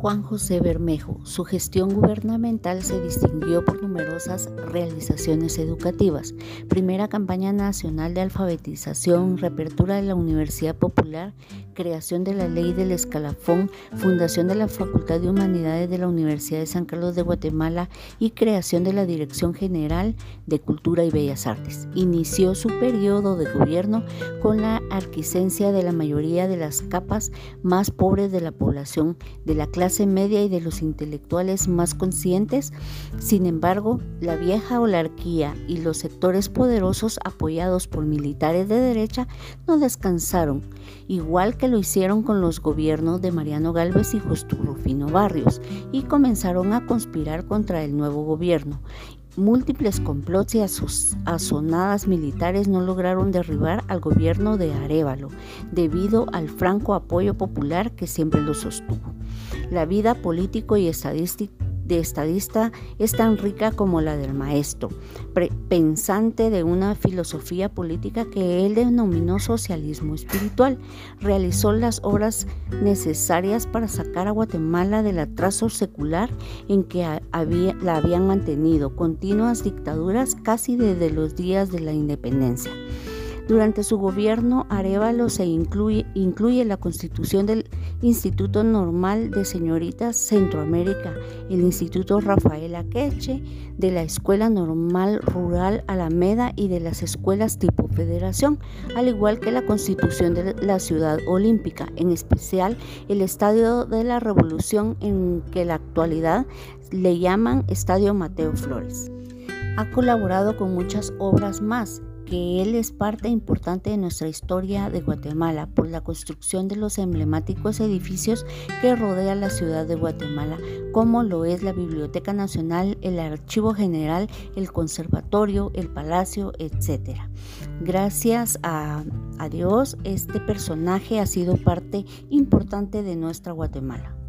Juan José Bermejo. Su gestión gubernamental se distinguió por numerosas realizaciones educativas. Primera campaña nacional de alfabetización, reapertura de la Universidad Popular, creación de la Ley del Escalafón, fundación de la Facultad de Humanidades de la Universidad de San Carlos de Guatemala y creación de la Dirección General de Cultura y Bellas Artes. Inició su periodo de gobierno con la arquisencia de la mayoría de las capas más pobres de la población de la clase media y de los intelectuales más conscientes. Sin embargo, la vieja olarquía y los sectores poderosos apoyados por militares de derecha no descansaron, igual que lo hicieron con los gobiernos de Mariano Galvez y Justo Rufino Barrios, y comenzaron a conspirar contra el nuevo gobierno Múltiples complots y asonadas militares no lograron derribar al gobierno de Arevalo, debido al franco apoyo popular que siempre lo sostuvo. La vida político y estadística de estadista es tan rica como la del maestro, pensante de una filosofía política que él denominó socialismo espiritual. Realizó las obras necesarias para sacar a Guatemala del atraso secular en que la habían mantenido continuas dictaduras casi desde los días de la independencia. Durante su gobierno, Arevalo se incluye, incluye la constitución del Instituto Normal de Señoritas Centroamérica, el Instituto Rafael Akeche, de la Escuela Normal Rural Alameda y de las escuelas tipo federación, al igual que la constitución de la Ciudad Olímpica, en especial el Estadio de la Revolución en que la actualidad le llaman Estadio Mateo Flores. Ha colaborado con muchas obras más que él es parte importante de nuestra historia de Guatemala por la construcción de los emblemáticos edificios que rodean la ciudad de Guatemala, como lo es la Biblioteca Nacional, el Archivo General, el Conservatorio, el Palacio, etc. Gracias a, a Dios, este personaje ha sido parte importante de nuestra Guatemala.